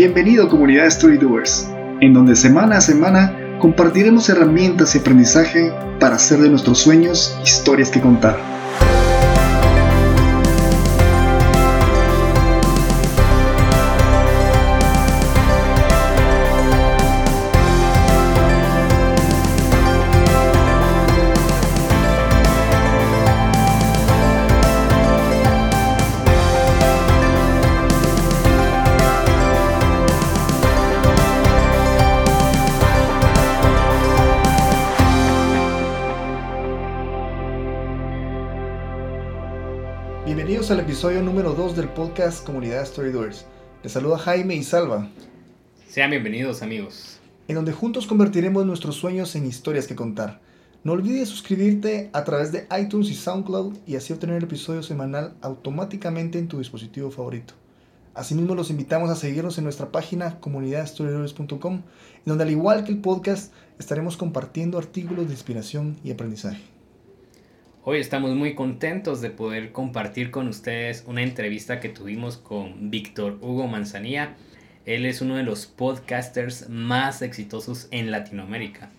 Bienvenido comunidad Storydoers, en donde semana a semana compartiremos herramientas y aprendizaje para hacer de nuestros sueños historias que contar. Episodio número 2 del podcast Comunidad Storydoers. Les saluda Jaime y Salva. Sean bienvenidos amigos. En donde juntos convertiremos nuestros sueños en historias que contar. No olvides suscribirte a través de iTunes y SoundCloud y así obtener el episodio semanal automáticamente en tu dispositivo favorito. Asimismo los invitamos a seguirnos en nuestra página comunidadstorydoers.com, en donde al igual que el podcast estaremos compartiendo artículos de inspiración y aprendizaje. Hoy estamos muy contentos de poder compartir con ustedes una entrevista que tuvimos con Víctor Hugo Manzanilla. Él es uno de los podcasters más exitosos en Latinoamérica.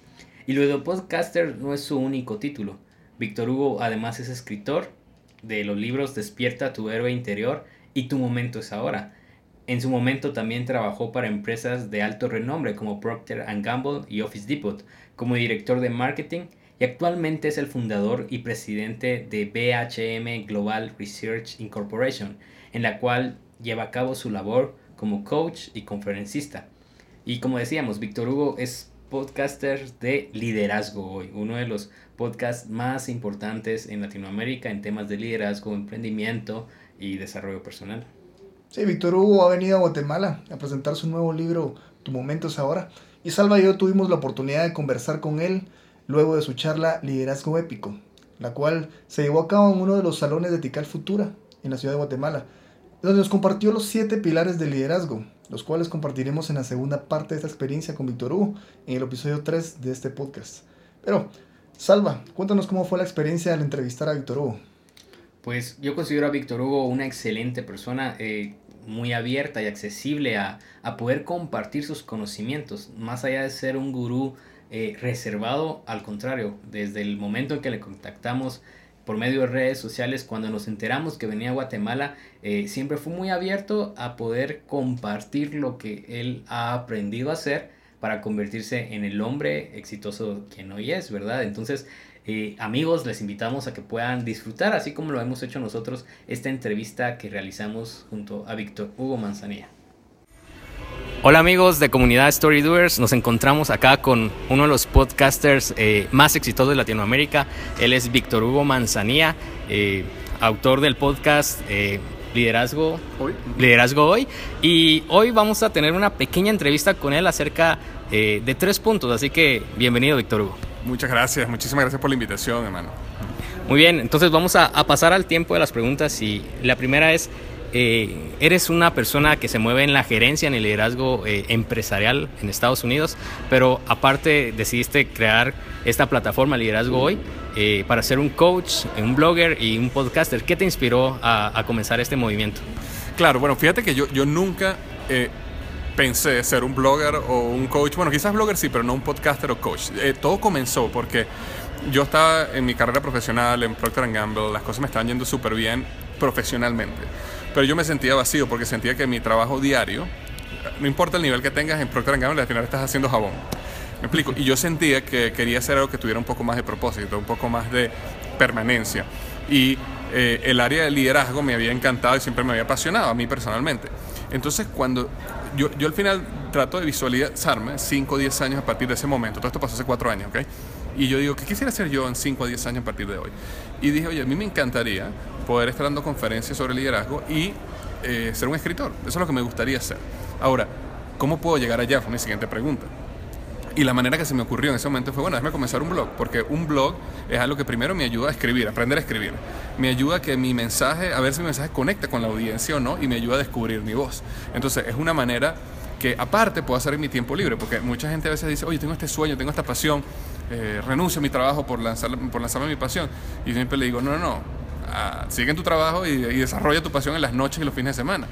Y lo de podcaster no es su único título. Víctor Hugo además es escritor de los libros Despierta tu héroe interior y Tu momento es ahora. En su momento también trabajó para empresas de alto renombre como Procter Gamble y Office Depot como director de marketing y actualmente es el fundador y presidente de BHM Global Research Incorporation, en la cual lleva a cabo su labor como coach y conferencista. Y como decíamos, Víctor Hugo es podcaster de liderazgo hoy, uno de los podcasts más importantes en Latinoamérica en temas de liderazgo, emprendimiento y desarrollo personal. Sí, Víctor Hugo ha venido a Guatemala a presentar su nuevo libro Tu momento es ahora. Y Salva y yo tuvimos la oportunidad de conversar con él luego de su charla Liderazgo Épico, la cual se llevó a cabo en uno de los salones de Tical Futura, en la ciudad de Guatemala, donde nos compartió los siete pilares del liderazgo, los cuales compartiremos en la segunda parte de esta experiencia con Víctor Hugo, en el episodio 3 de este podcast. Pero, Salva, cuéntanos cómo fue la experiencia al entrevistar a Víctor Hugo. Pues yo considero a Víctor Hugo una excelente persona, eh, muy abierta y accesible a, a poder compartir sus conocimientos, más allá de ser un gurú eh, reservado, al contrario, desde el momento en que le contactamos por medio de redes sociales, cuando nos enteramos que venía a Guatemala, eh, siempre fue muy abierto a poder compartir lo que él ha aprendido a hacer para convertirse en el hombre exitoso que hoy es, ¿verdad? Entonces, eh, amigos, les invitamos a que puedan disfrutar, así como lo hemos hecho nosotros, esta entrevista que realizamos junto a Víctor Hugo Manzanilla. Hola amigos de comunidad Story Doers, nos encontramos acá con uno de los podcasters eh, más exitosos de Latinoamérica. Él es Víctor Hugo Manzanilla, eh, autor del podcast eh, Liderazgo Hoy. Liderazgo Hoy. Y hoy vamos a tener una pequeña entrevista con él acerca de tres puntos. Así que bienvenido Víctor Hugo. Muchas gracias, muchísimas gracias por la invitación, hermano. Muy bien, entonces vamos a, a pasar al tiempo de las preguntas y la primera es, eh, eres una persona que se mueve en la gerencia, en el liderazgo eh, empresarial en Estados Unidos, pero aparte decidiste crear esta plataforma Liderazgo Hoy eh, para ser un coach, un blogger y un podcaster. ¿Qué te inspiró a, comenzar este movimiento? Claro, bueno, fíjate que yo, yo nunca pensé ser un blogger o un coach. Bueno, quizás blogger sí, pero no un podcaster o coach. todo comenzó porque yo estaba en mi carrera profesional en Procter Gamble, las cosas me estaban yendo súper bien profesionalmente pero yo me sentía vacío porque sentía que mi trabajo diario, no importa el nivel que tengas en Procter Gamble, al final estás haciendo jabón. Me explico. Y yo sentía que quería hacer algo que tuviera un poco más de propósito, un poco más de permanencia. Y eh, el área del liderazgo me había encantado y siempre me había apasionado a mí personalmente. Entonces, cuando yo, yo al final trato de visualizarme 5 o 10 años a partir de ese momento, todo esto pasó hace 4 años, ¿ok? Y yo digo, ¿qué quisiera hacer yo en 5 o 10 años a partir de hoy? Y dije, oye, a mí me encantaría poder estar dando conferencias sobre liderazgo y eh, ser un escritor. Eso es lo que me gustaría hacer. Ahora, ¿cómo puedo llegar allá? Fue mi siguiente pregunta. Y la manera que se me ocurrió en ese momento fue, bueno, déjame comenzar un blog, porque un blog es algo que primero me ayuda a escribir, a aprender a escribir. Me ayuda a que mi mensaje, a ver si mi mensaje conecta con la audiencia o no, y me ayuda a descubrir mi voz. Entonces, es una manera que aparte puedo hacer en mi tiempo libre, porque mucha gente a veces dice, oye, tengo este sueño, tengo esta pasión, eh, renuncio a mi trabajo por, lanzar, por lanzarme mi pasión. Y siempre le digo, no, no, no, ah, sigue en tu trabajo y, desarrolla tu pasión en las noches y los fines de semana.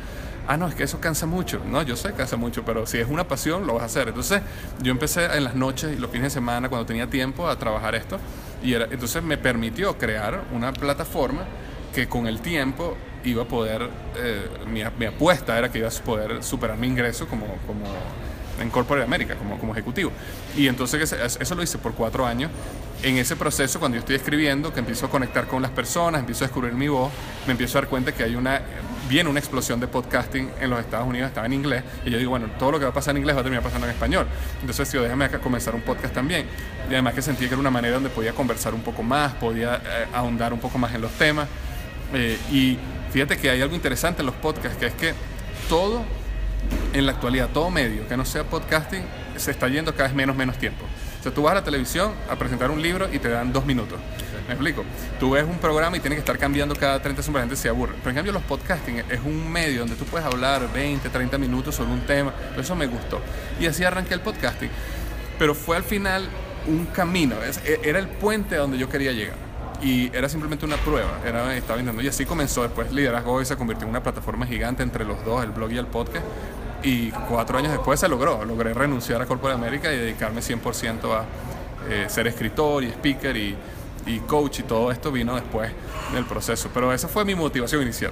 ah, no, es que eso cansa mucho. No, yo sé que cansa mucho, pero si es una pasión, lo vas a hacer. Entonces, yo empecé en las noches y los fines de semana, cuando tenía tiempo, a trabajar esto. Y era, entonces me permitió crear una plataforma que con el tiempo iba a poder, eh, mi, mi, apuesta era que iba a poder superar mi ingreso como, como en Corporate America, como, como ejecutivo. Y entonces eso lo hice por cuatro años. En ese proceso, cuando yo estoy escribiendo, que empiezo a conectar con las personas, empiezo a descubrir mi voz, me empiezo a dar cuenta que hay una, viene una explosión de podcasting en los Estados Unidos, estaba en inglés, y yo digo, bueno, todo lo que va a pasar en inglés va a terminar pasando en español. Entonces, yo déjame acá comenzar un podcast también. Y además que sentí que era una manera donde podía conversar un poco más, podía eh, ahondar un poco más en los temas. Eh, y fíjate que hay algo interesante en los podcasts, que es que todo en la actualidad, todo medio que no sea podcasting, se está yendo cada vez menos, menos tiempo. O sea, tú vas a la televisión a presentar un libro y te dan dos minutos. ¿Me explico? Tú ves un programa y tienes que estar cambiando cada 30 segundos, la gente se aburre. Pero en cambio los podcasting es un medio donde tú puedes hablar 20, 30 minutos sobre un tema. Eso me gustó. Y así arranqué el podcasting. Pero fue al final un camino, e, era el puente a donde yo quería llegar y era simplemente una prueba, era, estaba intentando y así comenzó después Liderazgo y se convirtió en una plataforma gigante entre los dos, el blog y el podcast y cuatro años después se logró, logré renunciar a Corporate América y dedicarme 100% a eh, ser escritor y speaker y, y coach y todo esto vino después del proceso, pero esa fue mi motivación inicial.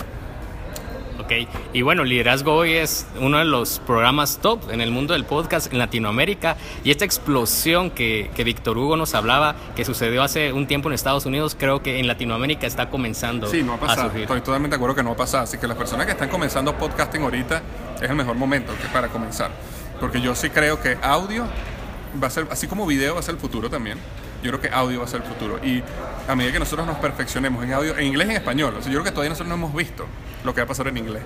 Y bueno, Liderazgo Hoy es uno de los programas top en el mundo del podcast en Latinoamérica y esta explosión que, que Víctor Hugo nos hablaba, que sucedió hace un tiempo en Estados Unidos, creo que en Latinoamérica está comenzando sí, no ha pasado. Estoy totalmente de acuerdo que no va a pasar. Así que las personas que están comenzando podcasting ahorita es el mejor momento que para comenzar. Porque yo sí creo que audio va a ser, así como video va a ser el futuro también yo creo que audio va a ser el futuro. Y a medida que nosotros nos perfeccionemos en audio, en inglés y en español, o sea, yo creo que todavía nosotros no hemos visto lo que va a pasar en inglés,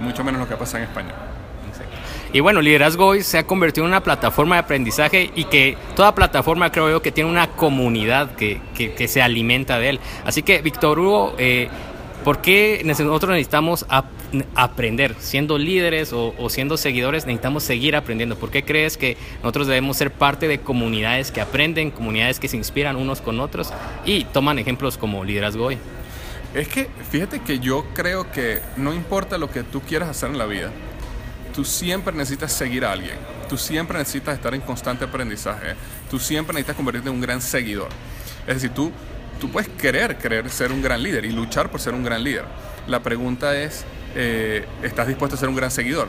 mucho menos lo que va a pasar en español. Y bueno, Liderazgo hoy se ha convertido en una plataforma de aprendizaje y que toda plataforma creo yo que tiene una comunidad que, que, se alimenta de él. Así que, Víctor Hugo, eh, ¿por qué nosotros necesitamos aprender? Siendo líderes o, siendo seguidores, necesitamos seguir aprendiendo. ¿Por qué crees que nosotros debemos ser parte de comunidades que aprenden, comunidades que se inspiran unos con otros y toman ejemplos como Liderazgo hoy? Es que fíjate que yo creo que no importa lo que tú quieras hacer en la vida, tú siempre necesitas seguir a alguien, tú siempre necesitas estar en constante aprendizaje, tú siempre necesitas convertirte en un gran seguidor. Es decir, tú tú puedes querer, querer ser un gran líder y luchar por ser un gran líder. La pregunta es, eh, ¿estás dispuesto a ser un gran seguidor?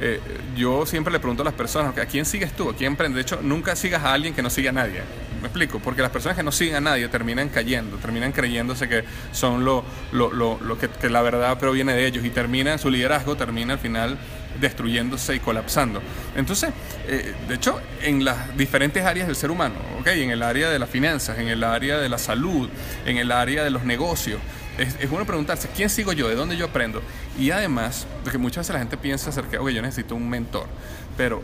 Eh, yo siempre le pregunto a las personas, ¿a quién sigues tú? ¿A quién? De hecho, nunca sigas a alguien que no siga a nadie. Me explico, porque las personas que no siguen a nadie terminan cayendo, terminan creyéndose que son lo, lo, lo, lo que, que, la verdad proviene de ellos y termina su liderazgo, termina al final destruyéndose y colapsando. Entonces, eh, de hecho, en las diferentes áreas del ser humano, ¿okay? en el área de las finanzas, en el área de la salud, en el área de los negocios, es, es bueno preguntarse, ¿quién sigo yo? ¿De dónde yo aprendo? Y además, porque muchas veces la gente piensa acerca, oye, yo necesito un mentor, pero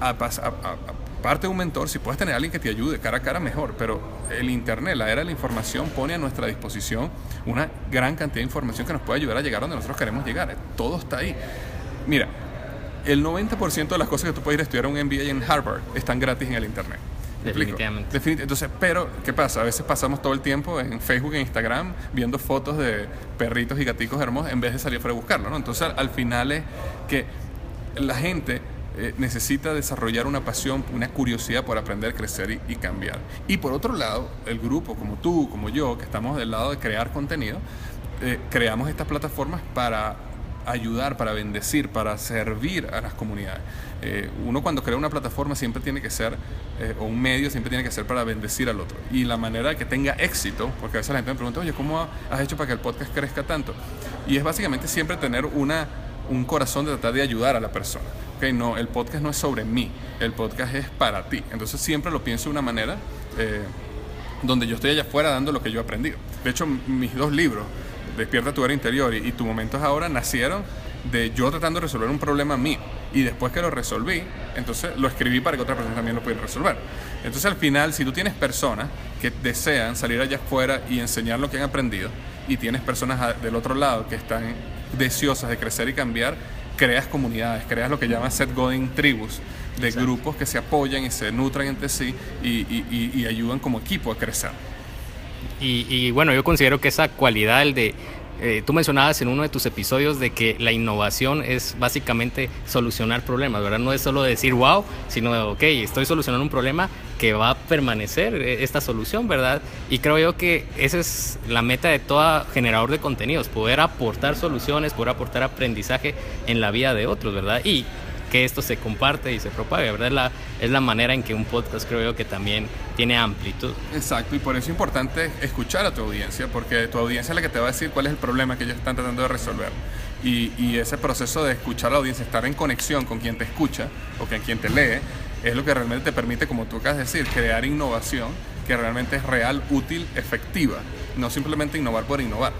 aparte de un mentor, si puedes tener alguien que te ayude cara a cara, mejor. Pero el Internet, la era de la información, pone a nuestra disposición una gran cantidad de información que nos puede ayudar a llegar donde nosotros queremos llegar. Todo está ahí. Mira, el 90% de las cosas que tú puedes ir a estudiar un MBA en Harvard están gratis en el Internet. Definitivamente. Entonces, pero, ¿qué pasa? A veces pasamos todo el tiempo en Facebook e Instagram viendo fotos de perritos y gaticos hermosos en vez de salir fuera a buscarlo, ¿no? Entonces, al, final es que la gente eh, necesita desarrollar una pasión, una curiosidad por aprender, crecer y, cambiar. Y por otro lado, el grupo, como tú, como yo, que estamos del lado de crear contenido, eh, creamos estas plataformas para ayudar, para bendecir, para servir a las comunidades. Eh, uno cuando crea una plataforma siempre tiene que ser, eh, o un medio siempre tiene que ser para bendecir al otro. Y la manera de que tenga éxito, porque a veces la gente me pregunta, oye, ¿cómo has hecho para que el podcast crezca tanto? Y es básicamente siempre tener una, un corazón de tratar de ayudar a la persona. Okay, no, el podcast no es sobre mí, el podcast es para ti. Entonces siempre lo pienso de una manera eh, donde yo estoy allá afuera dando lo que yo he aprendido. De hecho, mis dos libros, Despierta tu era interior y, tu momento es ahora nacieron de yo tratando de resolver un problema mío. Y después que lo resolví, entonces lo escribí para que otra persona también lo pudiera resolver. Entonces al final, si tú tienes personas que desean salir allá afuera y enseñar lo que han aprendido, y tienes personas del otro lado que están deseosas de crecer y cambiar, creas comunidades, creas lo que llaman set going tribus, de grupos que se apoyan y se nutran entre sí y ayudan como equipo a crecer. Y, bueno, yo considero que esa cualidad, el de eh, tú mencionabas en uno de tus episodios de que la innovación es básicamente solucionar problemas, ¿verdad? No es solo decir wow, sino, ok, estoy solucionando un problema que va a permanecer eh, esta solución, ¿verdad? Y creo yo que esa es la meta de todo generador de contenidos, poder aportar soluciones, poder aportar aprendizaje en la vida de otros, ¿verdad? Y que esto se comparte y se propague, ¿verdad? Es la, es la manera en que un podcast creo yo que también tiene amplitud. Exacto, y por eso es importante escuchar a tu audiencia, porque tu audiencia es la que te va a decir cuál es el problema que ellos están tratando de resolver. Y, y ese proceso de escuchar a la audiencia, estar en conexión con quien te escucha o con quien te lee, es lo que realmente te permite, como tú acabas de decir, crear innovación que realmente es real, útil, efectiva, no simplemente innovar por innovar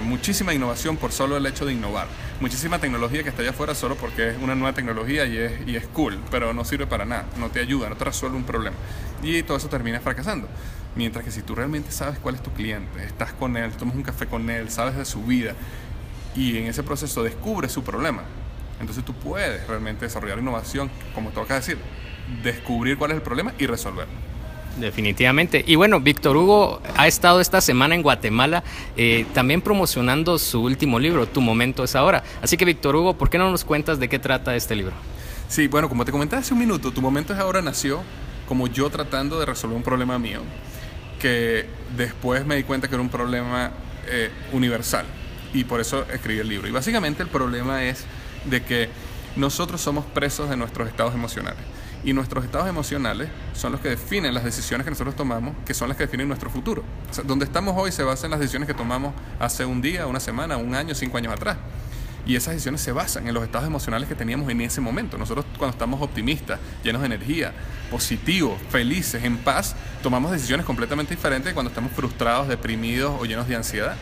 muchísima innovación por solo el hecho de innovar. Muchísima tecnología que está allá afuera solo porque es una nueva tecnología y es, y es cool, pero no sirve para nada, no te ayuda, no te resuelve un problema. Y todo eso termina fracasando. Mientras que si tú realmente sabes cuál es tu cliente, estás con él, tomas un café con él, sabes de su vida y en ese proceso descubres su problema, entonces tú puedes realmente desarrollar innovación, como toca decir, descubrir cuál es el problema y resolverlo. Definitivamente. Y bueno, Víctor Hugo ha estado esta semana en Guatemala eh, también promocionando su último libro, Tu momento es ahora. Así que Víctor Hugo, ¿por qué no nos cuentas de qué trata este libro? Sí, bueno, como te comenté hace un minuto, Tu momento es ahora nació como yo tratando de resolver un problema mío, que después me di cuenta que era un problema eh, universal y por eso escribí el libro. Y básicamente el problema es de que nosotros somos presos de nuestros estados emocionales. Y nuestros estados emocionales son los que definen las decisiones que nosotros tomamos, que son las que definen nuestro futuro. donde estamos hoy se basa en las decisiones que tomamos hace un día, una semana, un año, cinco años atrás. Y esas decisiones se basan en los estados emocionales que teníamos en ese momento. Nosotros cuando estamos optimistas, llenos de energía, positivos, felices, en paz, tomamos decisiones completamente diferentes de cuando estamos frustrados, deprimidos o llenos de ansiedad.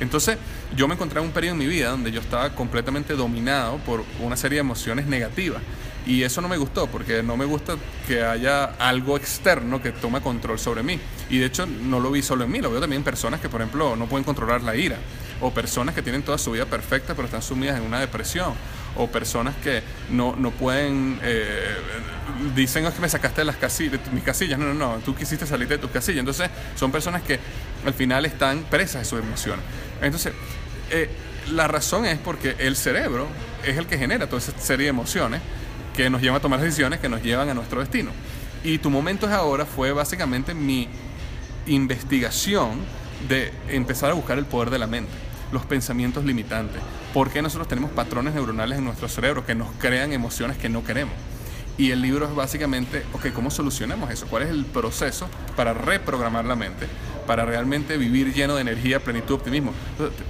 Entonces yo me encontré en un periodo en mi vida donde yo estaba completamente dominado por una serie de emociones negativas. Y eso no me gustó, porque no me gusta que haya algo externo que tome control sobre mí. Y de hecho no lo vi solo en mí, lo veo también en personas que, por ejemplo, no pueden controlar la ira. O personas que tienen toda su vida perfecta pero están sumidas en una depresión. O personas que no, no pueden... Eh, dicen es que me sacaste de, las casillas, de mis casillas. No, no, no, tú quisiste salir de tus casillas. Entonces son personas que al final están presas de sus emociones. Entonces, eh, la razón es porque el cerebro es el que genera toda esa serie de emociones que nos llevan a tomar decisiones que nos llevan a nuestro destino. Y tu momento es ahora fue básicamente mi investigación de empezar a buscar el poder de la mente, los pensamientos limitantes, por qué nosotros tenemos patrones neuronales en nuestro cerebro que nos crean emociones que no queremos. Y el libro es básicamente, ok, ¿cómo solucionamos eso? ¿Cuál es el proceso para reprogramar la mente? Para realmente vivir lleno de energía, plenitud, optimismo.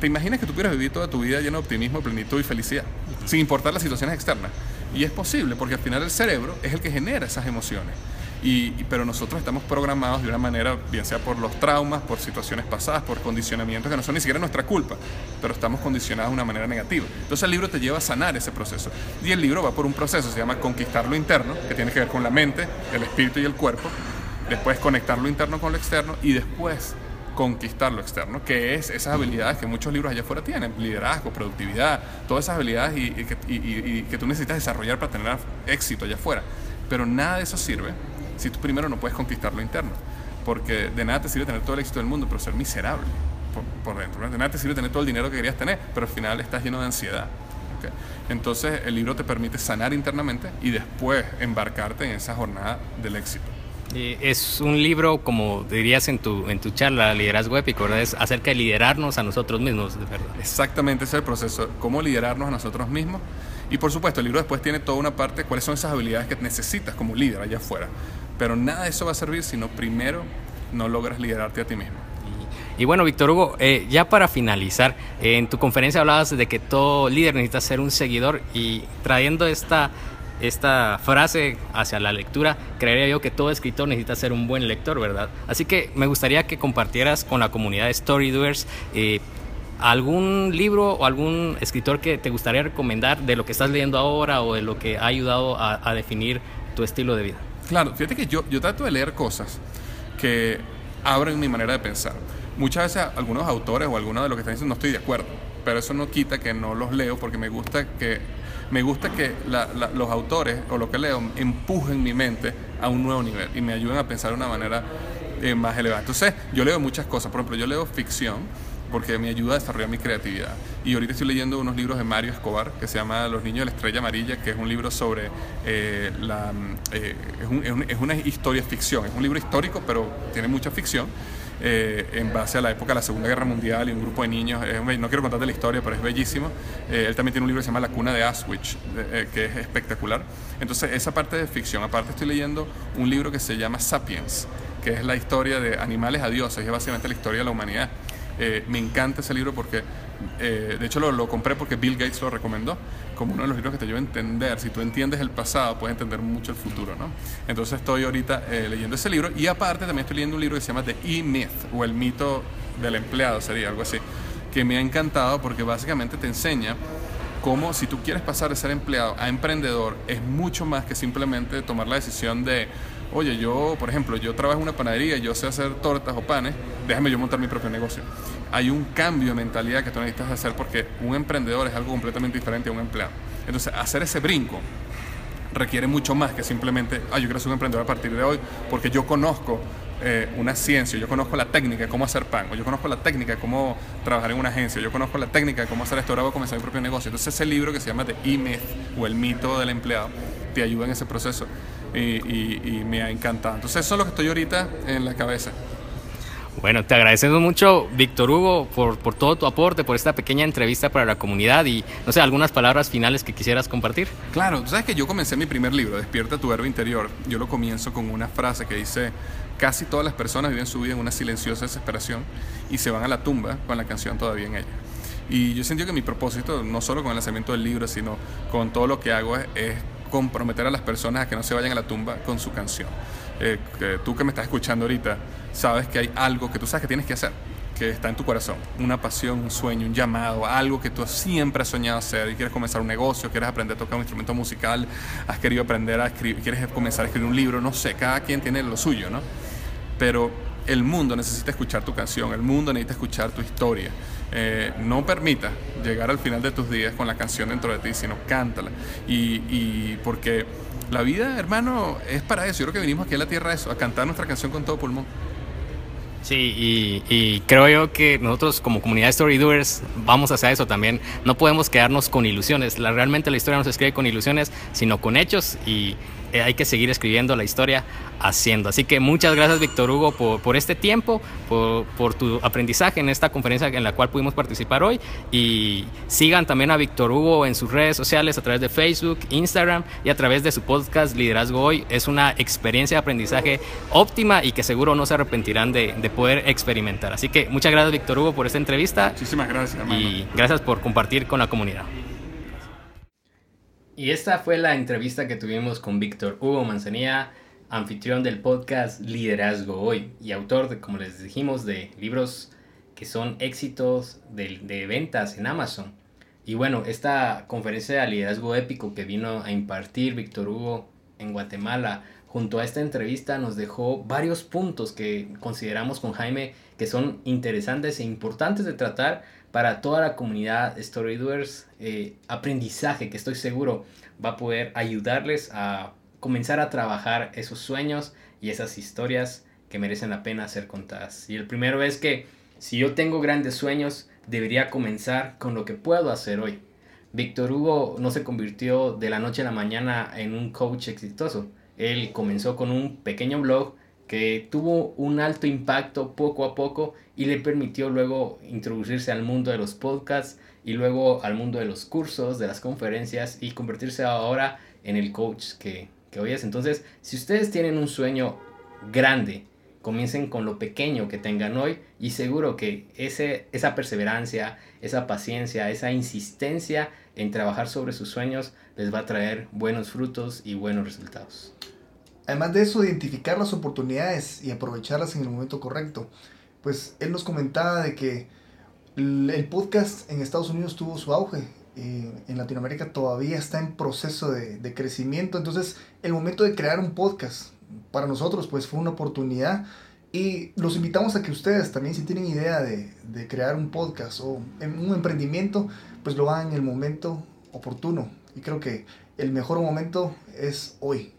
¿Te imaginas que tú pudieras vivir toda tu vida lleno de optimismo, plenitud y felicidad? Sin importar las situaciones externas. Y es posible, porque al final el cerebro es el que genera esas emociones. Y, pero nosotros estamos programados de una manera, bien sea por los traumas, por situaciones pasadas, por condicionamientos que no son ni siquiera nuestra culpa, pero estamos condicionados de una manera negativa. Entonces el libro te lleva a sanar ese proceso. Y el libro va por un proceso, se llama conquistar lo interno, que tiene que ver con la mente, el espíritu y el cuerpo. Después conectar lo interno con lo externo y después conquistar lo externo, que es esas habilidades que muchos libros allá afuera tienen, liderazgo, productividad, todas esas habilidades y, que, tú necesitas desarrollar para tener éxito allá afuera. Pero nada de eso sirve si tú primero no puedes conquistar lo interno, porque de nada te sirve tener todo el éxito del mundo, pero ser miserable por, dentro. De nada te sirve tener todo el dinero que querías tener, pero al final estás lleno de ansiedad. Entonces el libro te permite sanar internamente y después embarcarte en esa jornada del éxito. Es un libro, como dirías en tu, en tu charla, Liderazgo Épico, ¿verdad? Es acerca de liderarnos a nosotros mismos, de verdad. Exactamente, ese es el proceso, cómo liderarnos a nosotros mismos. Y por supuesto, el libro después tiene toda una parte, cuáles son esas habilidades que necesitas como líder allá afuera. Pero nada de eso va a servir si no primero no logras liderarte a ti mismo. Y bueno, Víctor Hugo, eh, ya para finalizar, eh, en tu conferencia hablabas de que todo líder necesita ser un seguidor y trayendo esta esta frase hacia la lectura, creería yo que todo escritor necesita ser un buen lector, ¿verdad? Así que me gustaría que compartieras con la comunidad de Storydoers eh, algún libro o algún escritor que te gustaría recomendar de lo que estás leyendo ahora o de lo que ha ayudado a, definir tu estilo de vida. Claro, fíjate que yo, yo trato de leer cosas que abren mi manera de pensar. Muchas veces algunos autores o algunos de lo que están diciendo no estoy de acuerdo, pero eso no quita que no los leo porque me gusta que me gusta que los autores o lo que leo empujen mi mente a un nuevo nivel y me ayuden a pensar de una manera eh, más elevada. Entonces, yo leo muchas cosas. Por ejemplo, yo leo ficción porque me ayuda a desarrollar mi creatividad. Y ahorita estoy leyendo unos libros de Mario Escobar que se llama Los niños de la estrella amarilla, que es un libro sobre eh, la... Eh, es, una historia ficción, es un libro histórico, pero tiene mucha ficción. Eh, en base a la época de la Segunda Guerra Mundial y un grupo de niños. no quiero contarte la historia, pero es bellísimo. él también tiene un libro que se llama La cuna de Auschwitz, que es espectacular. Entonces, esa parte de ficción. Aparte, estoy leyendo un libro que se llama Sapiens, que es la historia de animales a dioses, es básicamente la historia de la humanidad. Eh, me encanta ese libro porque, eh, de hecho lo, compré porque Bill Gates lo recomendó como uno de los libros que te ayuda a entender. Si tú entiendes el pasado, puedes entender mucho el futuro, ¿no? Entonces estoy ahorita eh, leyendo ese libro y aparte también estoy leyendo un libro que se llama The E-Myth o el mito del empleado, sería algo así, que me ha encantado porque básicamente te enseña cómo si tú quieres pasar de ser empleado a emprendedor es mucho más que simplemente tomar la decisión de oye, yo, por ejemplo, yo trabajo en una panadería yo sé hacer tortas o panes, déjame yo montar mi propio negocio. Hay un cambio de mentalidad que tú necesitas hacer porque un emprendedor es algo completamente diferente a un empleado. Entonces, hacer ese brinco requiere mucho más que simplemente, ah, yo quiero ser un emprendedor a partir de hoy porque yo conozco eh, una ciencia, yo conozco la técnica de cómo hacer pan, o yo conozco la técnica de cómo trabajar en una agencia, yo conozco la técnica de cómo hacer esto, ahora voy a comenzar mi propio negocio. Entonces ese libro que se llama The E-Myth o el mito del empleado te ayuda en ese proceso y, me ha encantado. Entonces eso es lo que estoy ahorita en la cabeza. Bueno, te agradecemos mucho, Víctor Hugo, por, por, todo tu aporte, por esta pequeña entrevista para la comunidad y, no sé, algunas palabras finales que quisieras compartir. Claro, tú sabes que yo comencé mi primer libro, Despierta tu verbo interior. Yo lo comienzo con una frase que dice, casi todas las personas viven su vida en una silenciosa desesperación y se van a la tumba con la canción todavía en ella. Y yo sentí que mi propósito, no solo con el lanzamiento del libro, sino con todo lo que hago, es comprometer a las personas a que no se vayan a la tumba con su canción. Eh, que tú que me estás escuchando ahorita, sabes que hay algo que tú sabes que tienes que hacer, que está en tu corazón, una pasión, un sueño, un llamado, algo que tú siempre has soñado hacer y quieres comenzar un negocio, quieres aprender a tocar un instrumento musical, has querido aprender a escribir, quieres comenzar a escribir un libro, no sé, cada quien tiene lo suyo, ¿no? Pero el mundo necesita escuchar tu canción, el mundo necesita escuchar tu historia. Eh, no permita llegar al final de tus días con la canción dentro de ti, sino cántala. Y, porque la vida, hermano, es para eso. Yo creo que vinimos aquí a la tierra a eso, a cantar nuestra canción con todo pulmón. Sí, y, creo yo que nosotros como comunidad de Story Doers vamos hacia eso también. No podemos quedarnos con ilusiones. La, realmente la historia no se escribe con ilusiones, sino con hechos y hay que seguir escribiendo la historia haciendo. Así que muchas gracias Víctor Hugo por, por este tiempo, por, por, tu aprendizaje en esta conferencia en la cual pudimos participar hoy y sigan también a Víctor Hugo en sus redes sociales a través de Facebook, Instagram y a través de su podcast Liderazgo Hoy. Es una experiencia de aprendizaje óptima y que seguro no se arrepentirán de, de poder experimentar. Así que muchas gracias Víctor Hugo por esta entrevista. Muchísimas gracias. Hermano. Y gracias por compartir con la comunidad. Y esta fue la entrevista que tuvimos con Víctor Hugo Manzanilla, anfitrión del podcast Liderazgo Hoy y autor, de, como les dijimos, de libros que son éxitos de, ventas en Amazon. Y bueno, esta conferencia de liderazgo épico que vino a impartir Víctor Hugo en Guatemala, junto a esta entrevista nos dejó varios puntos que consideramos con Jaime que son interesantes e importantes de tratar para toda la comunidad Storydoers, eh, aprendizaje que estoy seguro va a poder ayudarles a comenzar a trabajar esos sueños y esas historias que merecen la pena ser contadas. Y el primero es que si yo tengo grandes sueños, debería comenzar con lo que puedo hacer hoy. Víctor Hugo no se convirtió de la noche a la mañana en un coach exitoso. Él comenzó con un pequeño blog que tuvo un alto impacto poco a poco y le permitió luego introducirse al mundo de los podcasts y luego al mundo de los cursos, de las conferencias y convertirse ahora en el coach que, que hoy es. Entonces, si ustedes tienen un sueño grande, comiencen con lo pequeño que tengan hoy y seguro que ese, esa perseverancia, esa paciencia, esa insistencia en trabajar sobre sus sueños les va a traer buenos frutos y buenos resultados. Además de eso, identificar las oportunidades y aprovecharlas en el momento correcto. Pues él nos comentaba de que el podcast en Estados Unidos tuvo su auge. y en Latinoamérica todavía está en proceso de, de crecimiento. Entonces, el momento de crear un podcast para nosotros pues fue una oportunidad y los invitamos a que ustedes también si tienen idea de, de, crear un podcast o un emprendimiento, pues lo hagan en el momento oportuno. Y creo que el mejor momento es hoy.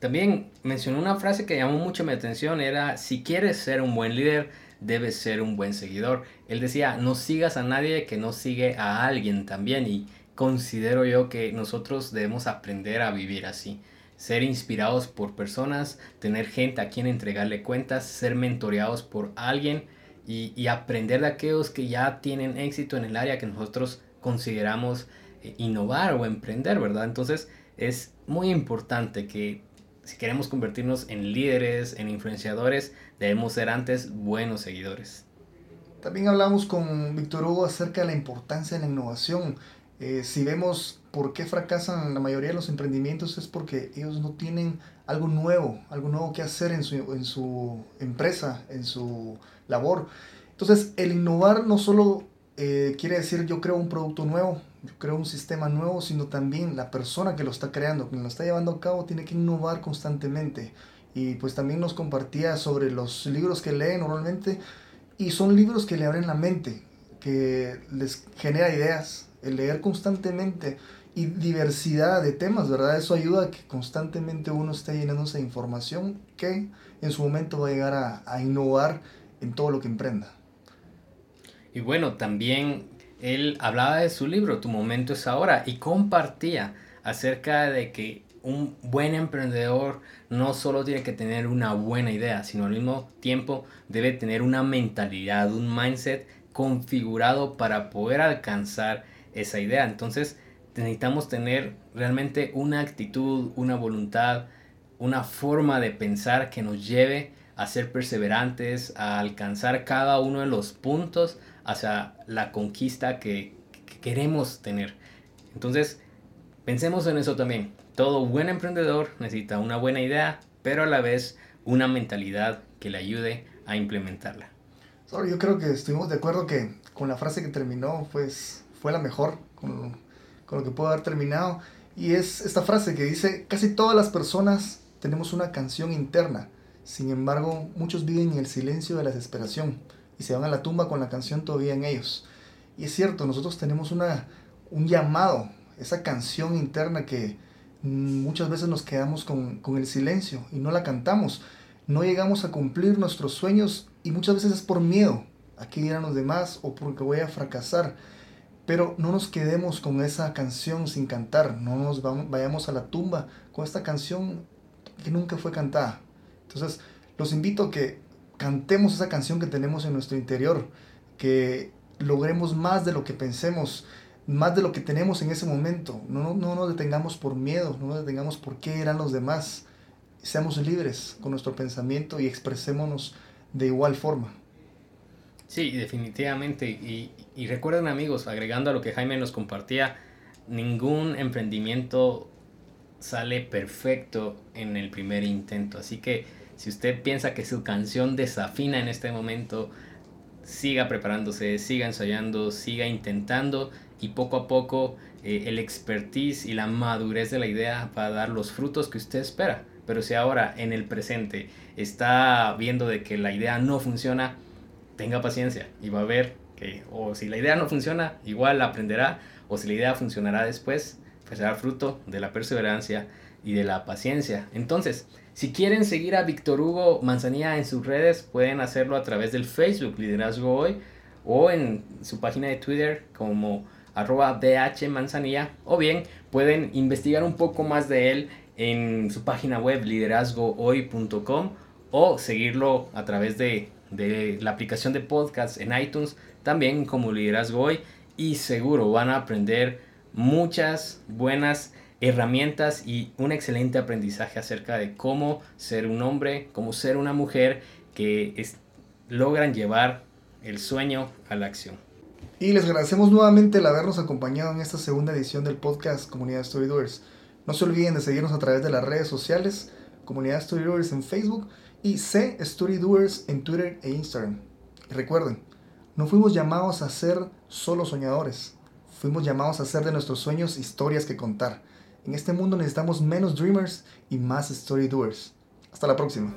También mencionó una frase que llamó mucho mi atención, era, si quieres ser un buen líder, debe ser un buen seguidor. Él decía, no sigas a nadie que no sigue a alguien también y considero yo que nosotros debemos aprender a vivir así. Ser inspirados por personas, tener gente a quien entregarle cuentas, ser mentoreados por alguien y, y aprender de aquellos que ya tienen éxito en el área que nosotros consideramos eh, innovar o emprender, ¿verdad? Entonces es muy importante que si queremos convertirnos en líderes, en influenciadores, debemos ser antes buenos seguidores. También hablamos con Víctor Hugo acerca de la importancia de la innovación. Eh, si vemos por qué fracasan la mayoría de los emprendimientos es porque ellos no tienen algo nuevo, algo nuevo que hacer en su, en su empresa, en su labor. Entonces, el innovar no solo eh, quiere decir yo creo un producto nuevo, yo creo un sistema nuevo, sino también la persona que lo está creando, que lo está llevando a cabo, tiene que innovar constantemente. Y pues también nos compartía sobre los libros que lee normalmente, y son libros que le abren la mente, que les genera ideas, el leer constantemente y diversidad de temas, ¿verdad? Eso ayuda a que constantemente uno esté llenándose de información que en su momento va a llegar a, a innovar en todo lo que emprenda. Y bueno, también él hablaba de su libro, Tu momento es ahora, y compartía acerca de que un buen emprendedor no solo tiene que tener una buena idea, sino al mismo tiempo debe tener una mentalidad, un mindset configurado para poder alcanzar esa idea. Entonces necesitamos tener realmente una actitud, una voluntad, una forma de pensar que nos lleve a ser perseverantes, a alcanzar cada uno de los puntos hacia la conquista que, queremos tener. Entonces, pensemos en eso también. Todo buen emprendedor necesita una buena idea, pero a la vez una mentalidad que le ayude a implementarla. yo creo que estuvimos de acuerdo que con la frase que terminó, pues fue la mejor con, con lo que puedo haber terminado. Y es esta frase que dice, casi todas las personas tenemos una canción interna. Sin embargo, muchos viven en el silencio de la desesperación y se van a la tumba con la canción todavía en ellos. Y es cierto, nosotros tenemos una, un llamado, esa canción interna que muchas veces nos quedamos con, con el silencio y no la cantamos. No llegamos a cumplir nuestros sueños y muchas veces es por miedo a que dirán los demás o porque voy a fracasar. Pero no nos quedemos con esa canción sin cantar, no nos vayamos a la tumba con esta canción que nunca fue cantada. Entonces, los invito a que cantemos esa canción que tenemos en nuestro interior, que logremos más de lo que pensemos, más de lo que tenemos en ese momento. No, no, nos detengamos por miedo, no nos detengamos por qué eran los demás. Seamos libres con nuestro pensamiento y expresémonos de igual forma. Sí, definitivamente. Y, y recuerden amigos, agregando a lo que Jaime nos compartía, ningún emprendimiento sale perfecto en el primer intento. Así que si usted piensa que su canción desafina en este momento, siga preparándose, siga ensayando, siga intentando y poco a poco eh, el expertise y la madurez de la idea va a dar los frutos que usted espera. Pero si ahora en el presente está viendo de que la idea no funciona, tenga paciencia y va a ver que o si la idea no funciona, igual aprenderá o si la idea funcionará después, pues será fruto de la perseverancia y de la paciencia. Entonces, si quieren seguir a Víctor Hugo Manzanilla en sus redes, pueden hacerlo a través del Facebook Liderazgo Hoy o en su página de Twitter como arroba DH Manzanilla o bien pueden investigar un poco más de él en su página web liderazgohoy.com o seguirlo a través de, de la aplicación de podcast en iTunes también como Liderazgo Hoy y seguro van a aprender muchas buenas herramientas y un excelente aprendizaje acerca de cómo ser un hombre, cómo ser una mujer que logran llevar el sueño a la acción. Y les agradecemos nuevamente el habernos acompañado en esta segunda edición del podcast Comunidad Storydoers. No se olviden de seguirnos a través de las redes sociales, Comunidad Storydoers en Facebook y C Storydoers en Twitter e Instagram. Recuerden, no fuimos llamados a ser solo soñadores, fuimos llamados a hacer de nuestros sueños historias que contar. En este mundo necesitamos menos dreamers y más story doers. Hasta la próxima.